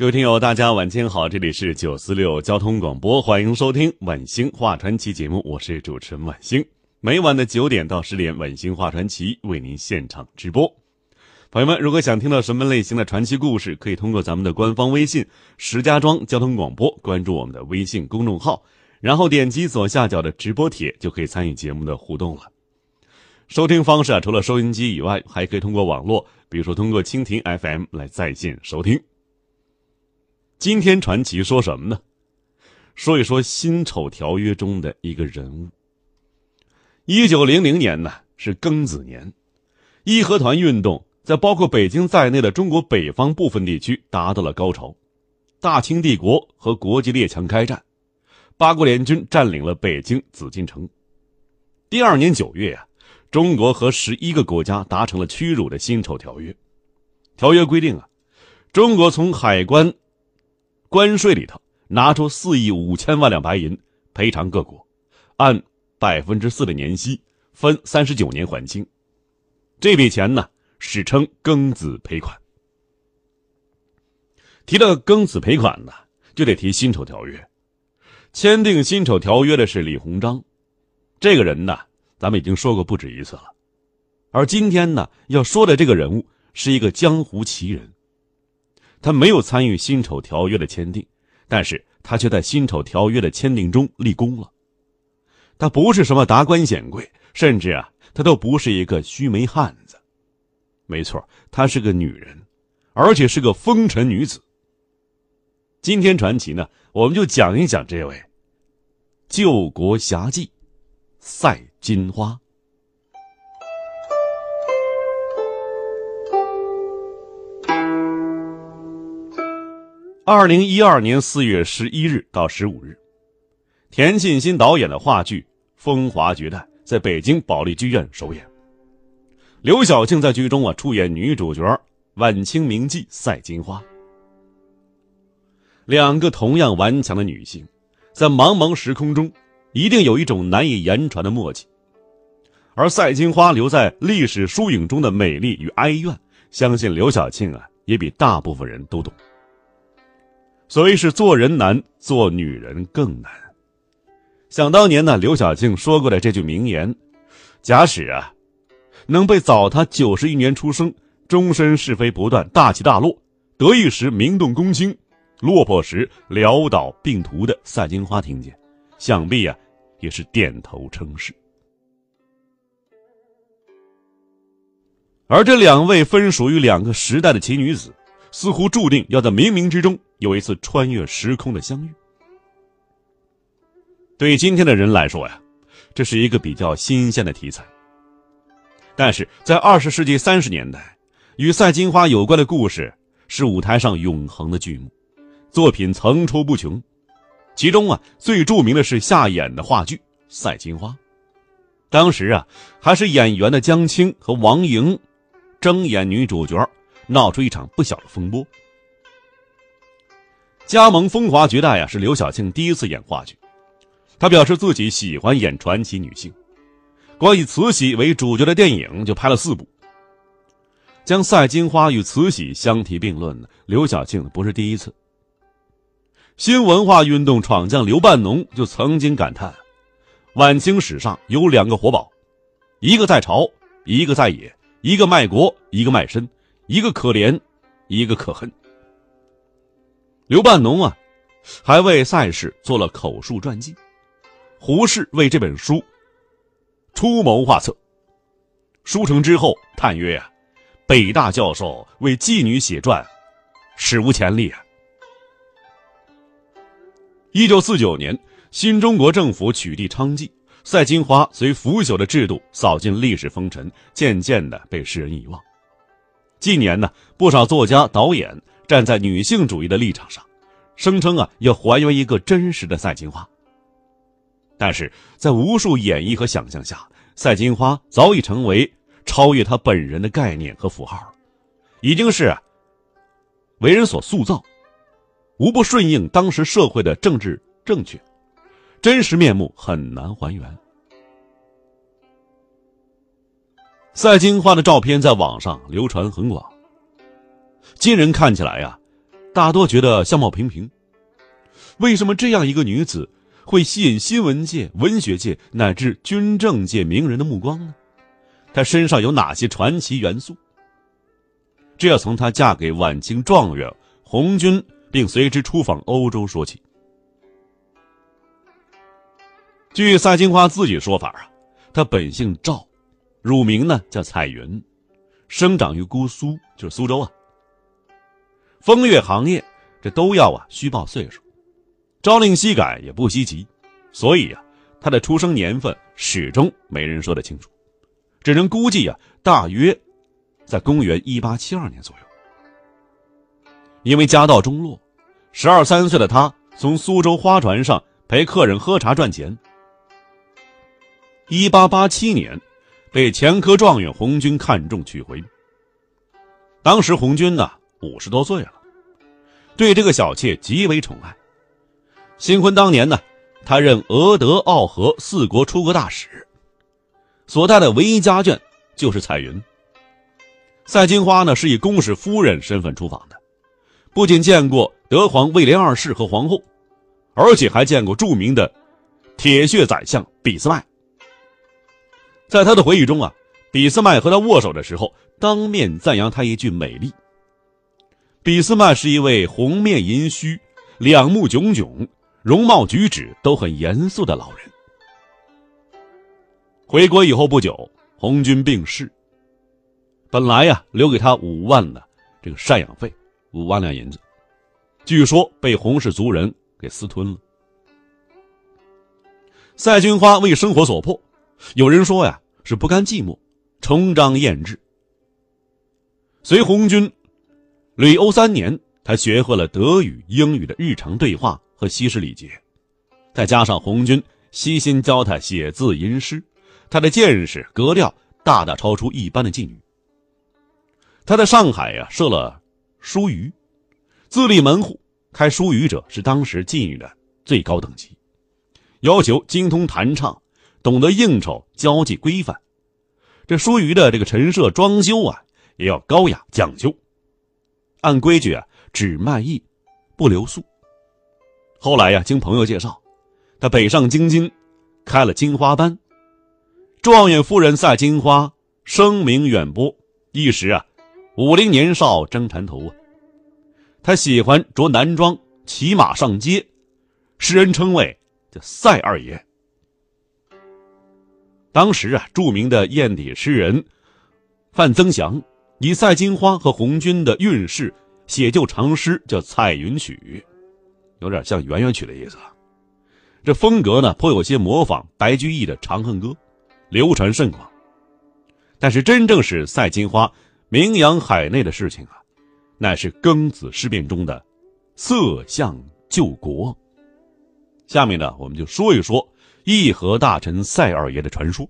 各位听友，大家晚间好，这里是九四六交通广播，欢迎收听晚星话传奇节目，我是主持人晚星。每晚的九点到十点，晚星话传奇为您现场直播。朋友们，如果想听到什么类型的传奇故事，可以通过咱们的官方微信“石家庄交通广播”关注我们的微信公众号，然后点击左下角的直播帖，就可以参与节目的互动了。收听方式啊，除了收音机以外，还可以通过网络，比如说通过蜻蜓 FM 来在线收听。今天传奇说什么呢？说一说辛丑条约中的一个人物。一九零零年呢是庚子年，义和团运动在包括北京在内的中国北方部分地区达到了高潮，大清帝国和国际列强开战，八国联军占领了北京紫禁城。第二年九月呀。中国和十一个国家达成了屈辱的辛丑条约。条约规定啊，中国从海关关税里头拿出四亿五千万两白银赔偿各国，按百分之四的年息分三十九年还清。这笔钱呢，史称庚子赔款。提到庚子赔款呢，就得提辛丑条约。签订辛丑条约的是李鸿章，这个人呢。咱们已经说过不止一次了，而今天呢，要说的这个人物是一个江湖奇人。他没有参与辛丑条约的签订，但是他却在辛丑条约的签订中立功了。他不是什么达官显贵，甚至啊，他都不是一个须眉汉子。没错，她是个女人，而且是个风尘女子。今天传奇呢，我们就讲一讲这位救国侠妓。赛金花。二零一二年四月十一日到十五日，田沁鑫导演的话剧《风华绝代》在北京保利剧院首演。刘晓庆在剧中啊出演女主角晚清名妓赛金花。两个同样顽强的女性，在茫茫时空中。一定有一种难以言传的默契，而赛金花留在历史书影中的美丽与哀怨，相信刘晓庆啊也比大部分人都懂。所谓是做人难，做女人更难。想当年呢，刘晓庆说过的这句名言：“假使啊，能被早他九十一年出生，终身是非不断，大起大落，得意时名动公卿，落魄时潦倒病途的赛金花听见。”想必啊，也是点头称是。而这两位分属于两个时代的奇女子，似乎注定要在冥冥之中有一次穿越时空的相遇。对于今天的人来说呀，这是一个比较新鲜的题材。但是在二十世纪三十年代，与赛金花有关的故事是舞台上永恒的剧目，作品层出不穷。其中啊，最著名的是下演的话剧《赛金花》，当时啊，还是演员的江青和王莹争演女主角，闹出一场不小的风波。加盟《风华绝代》呀，是刘晓庆第一次演话剧，她表示自己喜欢演传奇女性，光以慈禧为主角的电影就拍了四部。将赛金花与慈禧相提并论，刘晓庆不是第一次。新文化运动闯将刘半农就曾经感叹：“晚清史上有两个活宝，一个在朝，一个在野；一个卖国，一个卖身；一个可怜，一个可恨。”刘半农啊，还为赛氏做了口述传记。胡适为这本书出谋划策。书成之后，叹曰：“啊，北大教授为妓女写传，史无前例啊！”一九四九年，新中国政府取缔娼妓，赛金花随腐朽的制度扫进历史风尘，渐渐的被世人遗忘。近年呢，不少作家、导演站在女性主义的立场上，声称啊要还原一个真实的赛金花。但是在无数演绎和想象下，赛金花早已成为超越她本人的概念和符号，已经是为人所塑造，无不顺应当时社会的政治正确，真实面目很难还原。赛金花的照片在网上流传很广，今人看起来呀，大多觉得相貌平平。为什么这样一个女子会吸引新闻界、文学界乃至军政界名人的目光呢？她身上有哪些传奇元素？这要从她嫁给晚清状元红军，并随之出访欧洲说起。据赛金花自己说法啊，她本姓赵。乳名呢叫彩云，生长于姑苏，就是苏州啊。风月行业这都要啊虚报岁数，朝令夕改也不稀奇，所以呀，他的出生年份始终没人说得清楚，只能估计啊，大约在公元一八七二年左右。因为家道中落，十二三岁的他从苏州花船上陪客人喝茶赚钱。一八八七年。被前科状元红军看中娶回。当时红军呢五十多岁了，对这个小妾极为宠爱。新婚当年呢，他任俄德奥和四国出国大使，所带的唯一家眷就是彩云。赛金花呢是以公使夫人身份出访的，不仅见过德皇威廉二世和皇后，而且还见过著名的铁血宰相俾斯麦。在他的回忆中啊，俾斯麦和他握手的时候，当面赞扬他一句美丽。俾斯麦是一位红面银须、两目炯炯、容貌举止都很严肃的老人。回国以后不久，红军病逝。本来呀，留给他五万的这个赡养费，五万两银子，据说被洪氏族人给私吞了。赛金花为生活所迫。有人说呀，是不甘寂寞，充张艳质。随红军旅欧三年，他学会了德语、英语的日常对话和西式礼节，再加上红军悉心教他写字吟诗，他的见识格调大大超出一般的妓女。他在上海呀设了书寓，自立门户，开书寓者是当时妓女的最高等级，要求精通弹唱。懂得应酬、交际规范，这书余的这个陈设装修啊，也要高雅讲究。按规矩啊，只卖艺，不留宿。后来呀，经朋友介绍，他北上京津，开了金花班。状元夫人赛金花声名远播，一时啊，武林年少争缠头啊。他喜欢着男装，骑马上街，世人称谓叫赛二爷。当时啊，著名的艳体诗人范增祥以赛金花和红军的运势写就长诗，叫《彩云曲》，有点像圆圆曲的意思。啊这风格呢，颇有些模仿白居易的《长恨歌》，流传甚广。但是真正使赛金花名扬海内的事情啊，乃是庚子事变中的色相救国。下面呢，我们就说一说。议和大臣赛二爷的传说。